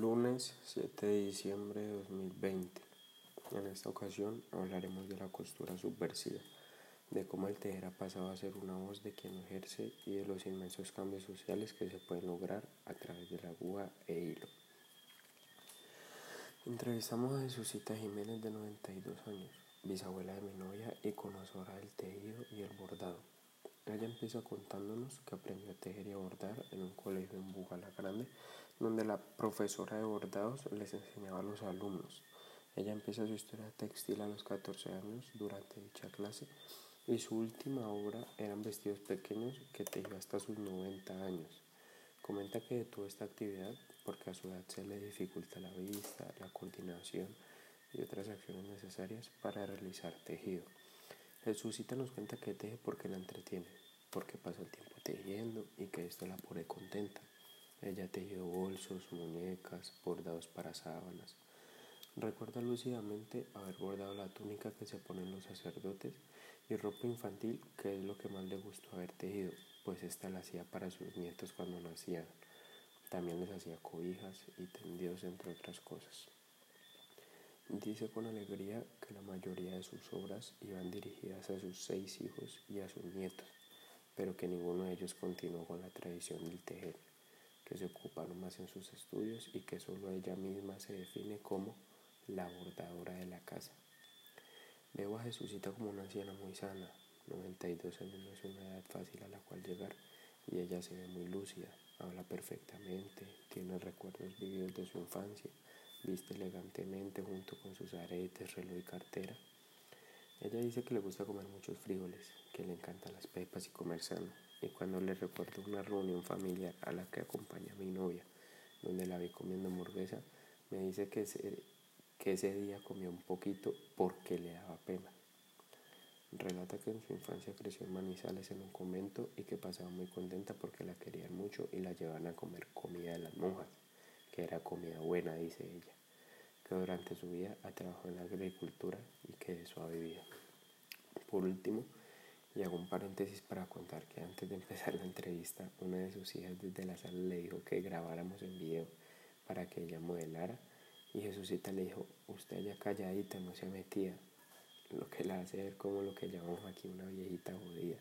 Lunes 7 de diciembre de 2020. En esta ocasión hablaremos de la costura subversiva de cómo el tejer ha pasado a ser una voz de quien lo ejerce y de los inmensos cambios sociales que se pueden lograr a través de la aguja e hilo. Entrevistamos a Jesucita Jiménez de 92 años, bisabuela de mi novia y conocedora del tejido y el bordado. Ella empieza contándonos que aprendió a tejer y a bordar en un colegio en Bugala Grande, donde la profesora de bordados les enseñaba a los alumnos. Ella empieza su historia textil a los 14 años durante dicha clase y su última obra eran vestidos pequeños que tejió hasta sus 90 años. Comenta que detuvo esta actividad porque a su edad se le dificulta la vista, la coordinación y otras acciones necesarias para realizar tejido. Jesucita nos cuenta que teje porque la entretiene, porque pasa el tiempo tejiendo y que esto la pone contenta. Ella ha tejido bolsos, muñecas, bordados para sábanas. Recuerda lúcidamente haber bordado la túnica que se ponen los sacerdotes y ropa infantil, que es lo que más le gustó haber tejido, pues esta la hacía para sus nietos cuando nacían. También les hacía cobijas y tendidos, entre otras cosas. Dice con alegría que la mayoría de sus obras iban dirigidas a sus seis hijos y a sus nietos, pero que ninguno de ellos continuó con la tradición del tejer, que se ocuparon más en sus estudios y que solo ella misma se define como la bordadora de la casa. Veo a Jesucita como una anciana muy sana, 92 años no es una edad fácil a la cual llegar y ella se ve muy lúcida, habla perfectamente, tiene recuerdos vividos de su infancia viste elegantemente junto con sus aretes, reloj y cartera. Ella dice que le gusta comer muchos frijoles, que le encantan las pepas y comer sano. Y cuando le recuerdo una reunión familiar a la que acompaña a mi novia, donde la vi comiendo hamburguesa, me dice que ese, que ese día comió un poquito porque le daba pena. Relata que en su infancia creció en Manizales en un convento y que pasaba muy contenta porque la querían mucho y la llevaban a comer comida de las monjas, que era comida buena, dice ella que durante su vida ha trabajado en la agricultura y que de eso ha vivido. Por último, y hago un paréntesis para contar que antes de empezar la entrevista, una de sus hijas desde la sala le dijo que grabáramos en video para que ella modelara y Jesucita le dijo, usted ya calladita, no se metía, lo que la hace ver como lo que llamamos aquí una viejita jodida.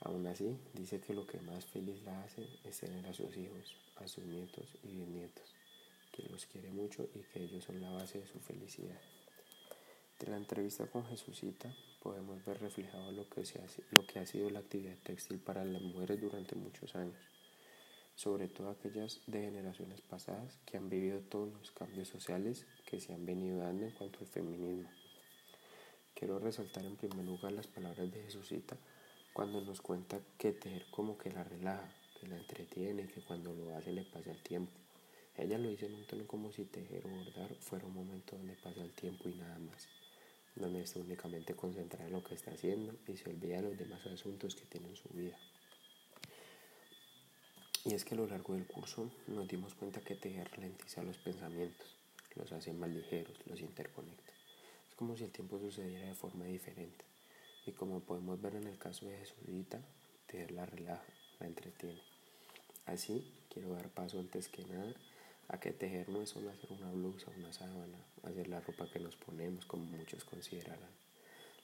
Aún así, dice que lo que más feliz la hace es tener a sus hijos, a sus nietos y bisnietos que los quiere mucho y que ellos son la base de su felicidad. De la entrevista con Jesucita podemos ver reflejado lo que, se lo que ha sido la actividad textil para las mujeres durante muchos años, sobre todo aquellas de generaciones pasadas que han vivido todos los cambios sociales que se han venido dando en cuanto al feminismo. Quiero resaltar en primer lugar las palabras de Jesucita cuando nos cuenta que tejer como que la relaja, que la entretiene, que cuando lo hace le pasa el tiempo. Ella lo dice en un tono como si tejer o bordar fuera un momento donde pasa el tiempo y nada más, donde está únicamente concentrada en lo que está haciendo y se olvida de los demás asuntos que tiene en su vida. Y es que a lo largo del curso nos dimos cuenta que tejer ralentiza los pensamientos, los hace más ligeros, los interconecta. Es como si el tiempo sucediera de forma diferente. Y como podemos ver en el caso de Jesucita, tejer la relaja, la entretiene. Así, quiero dar paso antes que nada a que tejer no es solo hacer una blusa, una sábana, hacer la ropa que nos ponemos, como muchos considerarán.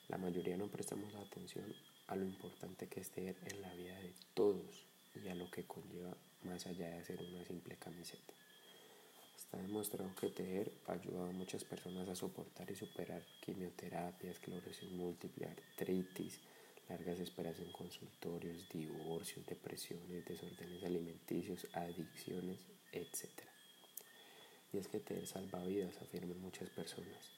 La mayoría no prestamos atención a lo importante que es tejer en la vida de todos y a lo que conlleva más allá de hacer una simple camiseta. Está demostrado que tejer ha ayudado a muchas personas a soportar y superar quimioterapias, esclerosis múltiple, artritis, largas esperas en consultorios, divorcios, depresiones, desórdenes alimenticios, adicciones, etc. Y es que tejer salva vidas, afirman muchas personas.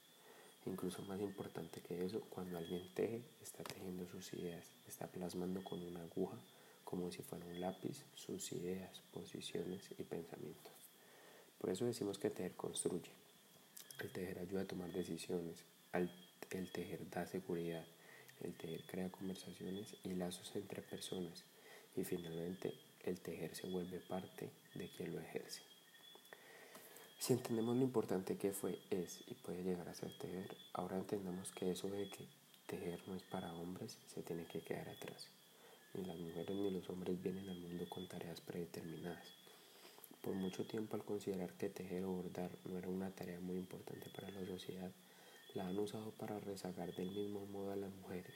Incluso más importante que eso, cuando alguien teje, está tejiendo sus ideas, está plasmando con una aguja, como si fuera un lápiz, sus ideas, posiciones y pensamientos. Por eso decimos que tejer construye. El tejer ayuda a tomar decisiones, el tejer da seguridad, el tejer crea conversaciones y lazos entre personas y finalmente el tejer se vuelve parte de quien lo ejerce. Si entendemos lo importante que fue, es y puede llegar a ser tejer, ahora entendemos que eso de que tejer no es para hombres, se tiene que quedar atrás. Ni las mujeres ni los hombres vienen al mundo con tareas predeterminadas. Por mucho tiempo al considerar que tejer o bordar no era una tarea muy importante para la sociedad, la han usado para rezagar del mismo modo a las mujeres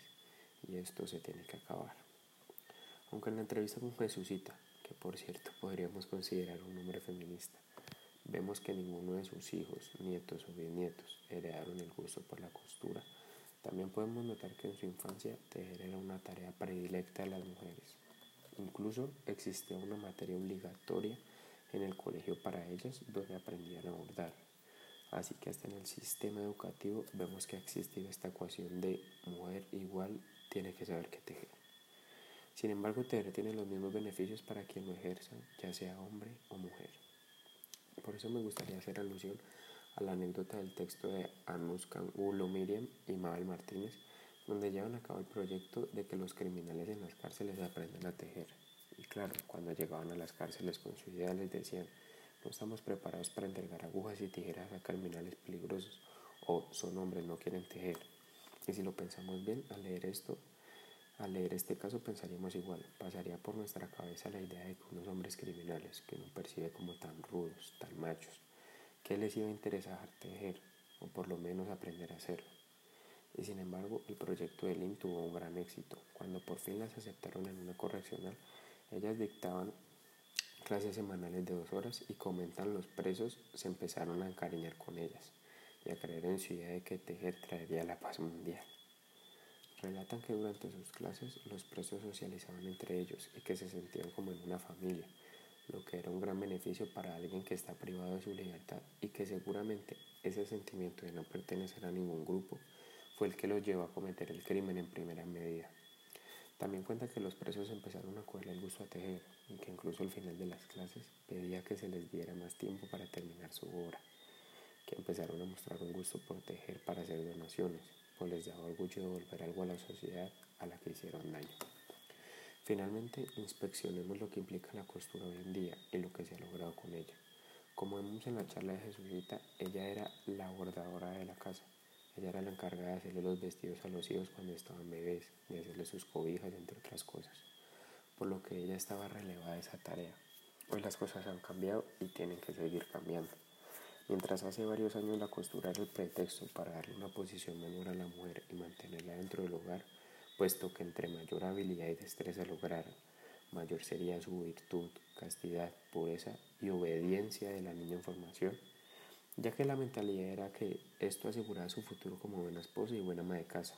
y esto se tiene que acabar. Aunque en la entrevista con Jesucita, que por cierto podríamos considerar un hombre feminista, vemos que ninguno de sus hijos, nietos o bisnietos heredaron el gusto por la costura, también podemos notar que en su infancia tejer era una tarea predilecta de las mujeres. Incluso existía una materia obligatoria en el colegio para ellas donde aprendían a bordar. Así que hasta en el sistema educativo vemos que ha existido esta ecuación de mujer igual tiene que saber qué tejer. Sin embargo, tejer tiene los mismos beneficios para quien lo ejerza, ya sea hombre o mujer. Por eso me gustaría hacer alusión a la anécdota del texto de Anuskan Ulo Miriam y Mabel Martínez, donde llevan a cabo el proyecto de que los criminales en las cárceles aprendan a tejer. Y claro, cuando llegaban a las cárceles con su idea les decían, no estamos preparados para entregar agujas y tijeras a criminales peligrosos o son hombres, no quieren tejer. Y si lo pensamos bien, al leer esto, al leer este caso pensaríamos igual, pasaría por nuestra cabeza la idea de que unos hombres criminales, que uno percibe como tan rudos, tan machos, ¿qué les iba a interesar tejer o por lo menos aprender a hacerlo? Y sin embargo, el proyecto de Lynn tuvo un gran éxito. Cuando por fin las aceptaron en una correccional, ellas dictaban clases semanales de dos horas y comentan los presos se empezaron a encariñar con ellas y a creer en su idea de que tejer traería la paz mundial. Relatan que durante sus clases los presos socializaban entre ellos y que se sentían como en una familia, lo que era un gran beneficio para alguien que está privado de su libertad y que seguramente ese sentimiento de no pertenecer a ningún grupo fue el que los llevó a cometer el crimen en primera medida. También cuenta que los presos empezaron a cogerle el gusto a tejer y que incluso al final de las clases pedía que se les diera más tiempo para terminar su obra, que empezaron a mostrar un gusto por tejer para hacer donaciones, pues les daba orgullo de devolver algo a la sociedad a la que hicieron daño. Finalmente, inspeccionemos lo que implica la costura hoy en día y lo que se ha logrado con ella. Como vemos en la charla de Jesucita, ella era la bordadora de la casa. Ella era la encargada de hacerle los vestidos a los hijos cuando estaban bebés, de hacerle sus cobijas, entre otras cosas. Por lo que ella estaba relevada de esa tarea. Hoy las cosas han cambiado y tienen que seguir cambiando. Mientras hace varios años la costura era el pretexto para darle una posición menor a la mujer y mantenerla dentro del hogar, puesto que entre mayor habilidad y destreza lograra, mayor sería su virtud, castidad, pureza y obediencia de la niña en formación, ya que la mentalidad era que esto aseguraba su futuro como buena esposa y buena ama de casa.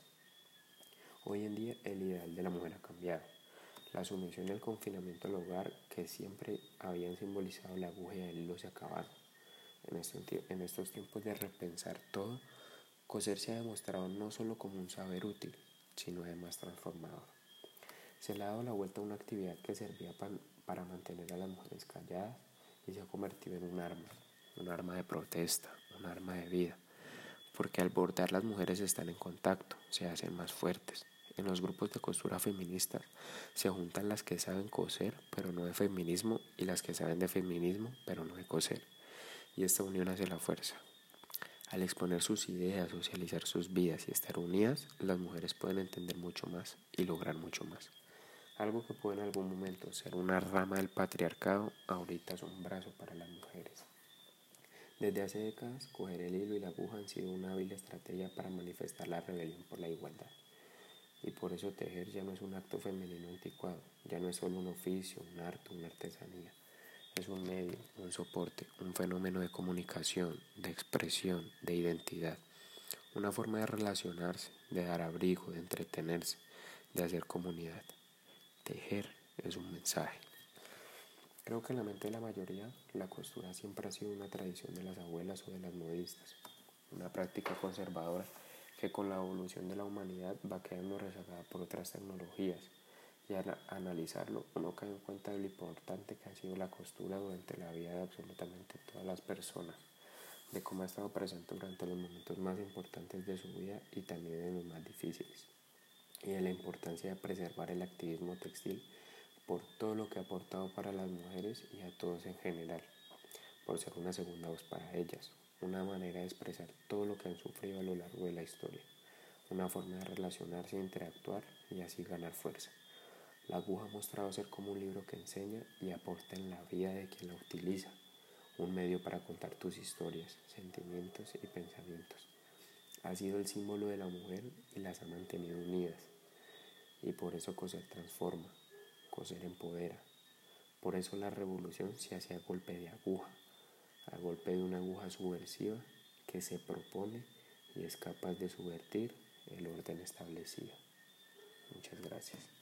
Hoy en día el ideal de la mujer ha cambiado. La sumisión y el confinamiento al hogar que siempre habían simbolizado la aguja y el hilo se acabaron. En, este, en estos tiempos de repensar todo, coser se ha demostrado no solo como un saber útil, sino además transformador. Se le ha dado la vuelta a una actividad que servía para mantener a las mujeres calladas y se ha convertido en un arma, un arma de protesta, un arma de vida, porque al bordar las mujeres están en contacto, se hacen más fuertes. En los grupos de costura feministas se juntan las que saben coser, pero no de feminismo, y las que saben de feminismo, pero no de coser. Y esta unión hace la fuerza. Al exponer sus ideas, socializar sus vidas y estar unidas, las mujeres pueden entender mucho más y lograr mucho más. Algo que puede en algún momento ser una rama del patriarcado, ahorita es un brazo para las mujeres. Desde hace décadas, coger el hilo y la aguja han sido una hábil estrategia para manifestar la rebelión por la igualdad. Y por eso tejer ya no es un acto femenino anticuado, ya no es solo un oficio, un arte, una artesanía. Es un medio, un soporte, un fenómeno de comunicación, de expresión, de identidad. Una forma de relacionarse, de dar abrigo, de entretenerse, de hacer comunidad. Tejer es un mensaje. Creo que en la mente de la mayoría, la costura siempre ha sido una tradición de las abuelas o de las modistas, una práctica conservadora que con la evolución de la humanidad va quedando rezagada por otras tecnologías. Y al analizarlo, uno cae en cuenta de lo importante que ha sido la costura durante la vida de absolutamente todas las personas, de cómo ha estado presente durante los momentos más importantes de su vida y también en los más difíciles, y de la importancia de preservar el activismo textil por todo lo que ha aportado para las mujeres y a todos en general, por ser una segunda voz para ellas, una manera de expresar todo lo que han sufrido a lo largo de la historia, una forma de relacionarse interactuar y así ganar fuerza. La aguja ha mostrado ser como un libro que enseña y aporta en la vida de quien la utiliza, un medio para contar tus historias, sentimientos y pensamientos. Ha sido el símbolo de la mujer y las ha mantenido unidas. Y por eso coser transforma, coser empodera. Por eso la revolución se hace a golpe de aguja, a golpe de una aguja subversiva que se propone y es capaz de subvertir el orden establecido. Muchas gracias.